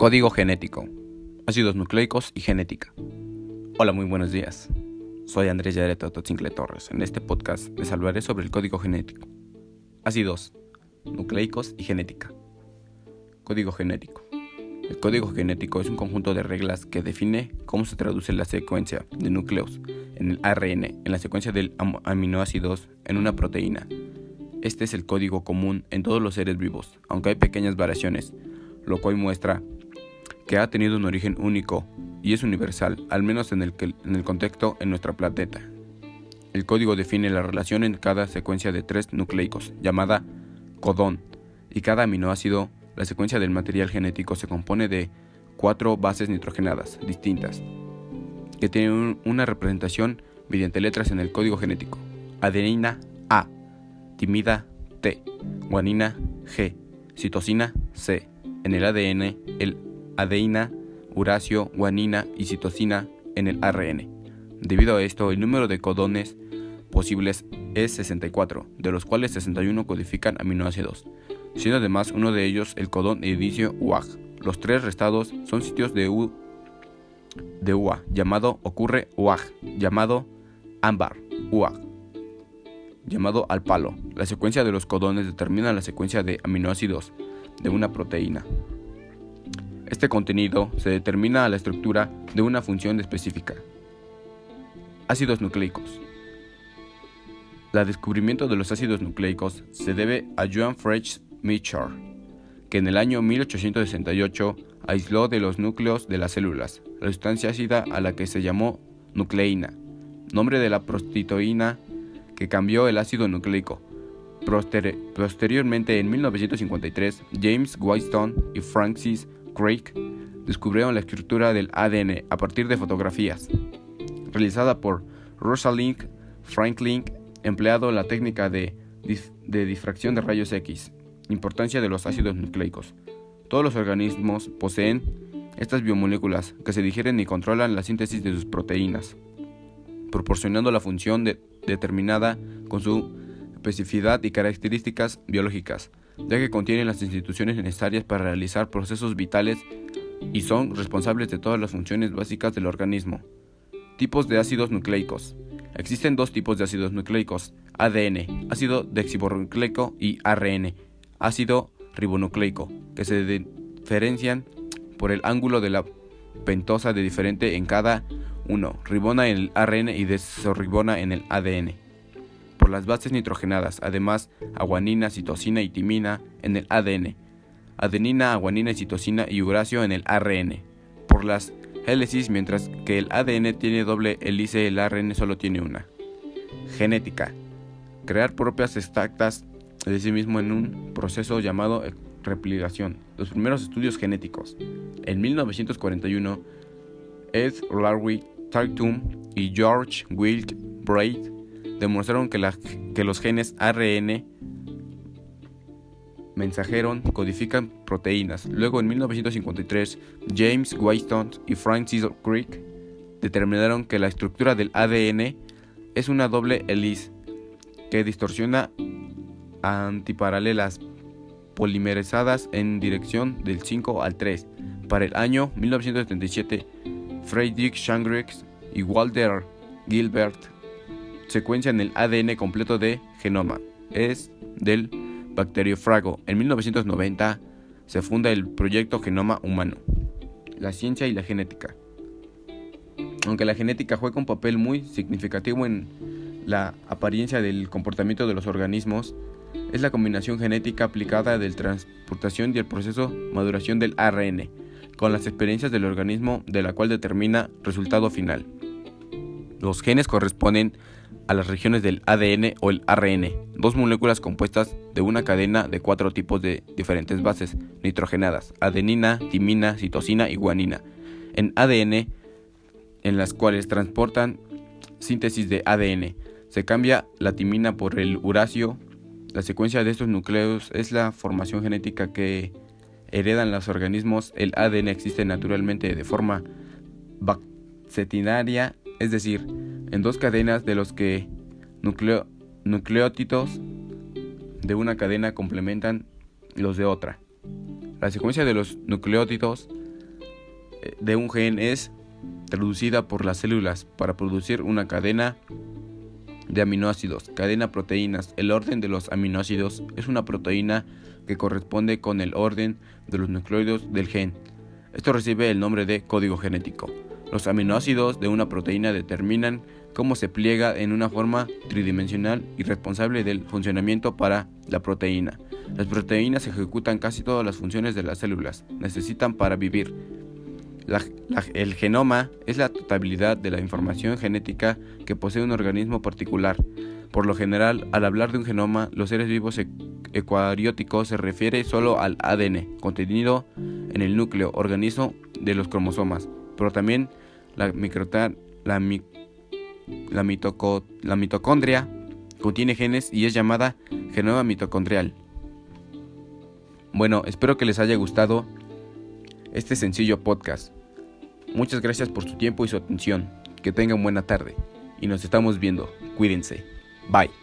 Código genético. Ácidos nucleicos y genética. Hola, muy buenos días. Soy Andrés Yareto Totzincle Torres. En este podcast les hablaré sobre el código genético. Ácidos nucleicos y genética. Código genético. El código genético es un conjunto de reglas que define cómo se traduce la secuencia de núcleos en el ARN en la secuencia del aminoácidos en una proteína. Este es el código común en todos los seres vivos, aunque hay pequeñas variaciones, lo cual muestra que ha tenido un origen único y es universal, al menos en el, en el contexto en nuestro planeta. El código define la relación en cada secuencia de tres nucleicos, llamada codón, y cada aminoácido, la secuencia del material genético se compone de cuatro bases nitrogenadas distintas, que tienen una representación mediante letras en el código genético. Adenina A, timida T, guanina G, citosina C. En el ADN, el adeína, uracio, guanina y citosina en el ARN. Debido a esto, el número de codones posibles es 64, de los cuales 61 codifican aminoácidos, siendo además uno de ellos el codón edificio UAG. Los tres restados son sitios de, U, de UA, llamado ocurre UAG, llamado ámbar, UAG, llamado al palo. La secuencia de los codones determina la secuencia de aminoácidos de una proteína. Este contenido se determina a la estructura de una función específica. Ácidos nucleicos. El descubrimiento de los ácidos nucleicos se debe a Joan French Mitchell, que en el año 1868 aisló de los núcleos de las células la sustancia ácida a la que se llamó nucleína, nombre de la prostituina que cambió el ácido nucleico. posteriormente, en 1953, James Whitestone y Francis Crick descubrieron la estructura del ADN a partir de fotografías, realizada por Rosalind Franklin, empleado la técnica de difracción de rayos X. Importancia de los ácidos nucleicos. Todos los organismos poseen estas biomoléculas que se digieren y controlan la síntesis de sus proteínas, proporcionando la función determinada con su especificidad y características biológicas ya que contienen las instituciones necesarias para realizar procesos vitales y son responsables de todas las funciones básicas del organismo. Tipos de ácidos nucleicos. Existen dos tipos de ácidos nucleicos, ADN, ácido desoxibornucleico y ARN, ácido ribonucleico, que se diferencian por el ángulo de la pentosa de diferente en cada uno, ribona en el ARN y desorribona en el ADN por las bases nitrogenadas, además aguanina, citosina y timina en el ADN, adenina, aguanina, citosina y uracio en el ARN. Por las hélices, mientras que el ADN tiene doble hélice, el ARN solo tiene una. Genética. Crear propias exactas de sí mismo en un proceso llamado replicación. Los primeros estudios genéticos. En 1941, Ed Larry Tartum y George Wilk Braid demostraron que, los genes ARN mensajero codifican proteínas. Luego, en 1953, James Whitestone y Francis Crick determinaron que la estructura del ADN es una doble hélice que distorsiona antiparalelas polimerizadas en dirección del 5 al 3. Para el año 1977, Friedrich Shangrix y Walter Gilbert secuencia en el ADN completo de genoma. Es del bacteriófago. En 1990 se funda el proyecto Genoma Humano. La ciencia y la genética. Aunque la genética juega un papel muy significativo en la apariencia del comportamiento de los organismos, es la combinación genética aplicada del transportación y el proceso maduración del ARN, con las experiencias del organismo de la cual determina resultado final. Los genes corresponden a las regiones del ADN o el ARN, dos moléculas compuestas de una cadena de cuatro tipos de diferentes bases nitrogenadas, adenina, timina, citosina y guanina, en ADN, en las cuales transportan síntesis de ADN. Se cambia la timina por el uracio. La secuencia de estos núcleos es la formación genética que heredan los organismos. El ADN existe naturalmente de forma bacetinaria, es decir, en dos cadenas de los que nucleótidos de una cadena complementan los de otra. La secuencia de los nucleótidos de un gen es traducida por las células para producir una cadena de aminoácidos, cadena proteínas. El orden de los aminoácidos es una proteína que corresponde con el orden de los nucleóides del gen. Esto recibe el nombre de código genético. Los aminoácidos de una proteína determinan cómo se pliega en una forma tridimensional y responsable del funcionamiento para la proteína. Las proteínas ejecutan casi todas las funciones de las células, necesitan para vivir. el genoma es la totalidad de la información genética que posee un organismo particular. Por lo general, al hablar de un genoma, los seres vivos eucarióticos se refiere solo al ADN contenido en el núcleo organismo de los cromosomas, pero también la, la, la, la mitocondria contiene genes y es llamada genoma mitocondrial. Bueno, espero que les haya gustado este sencillo podcast. Muchas gracias por su tiempo y su atención. Que tengan buena tarde. Y nos estamos viendo. Cuídense. Bye.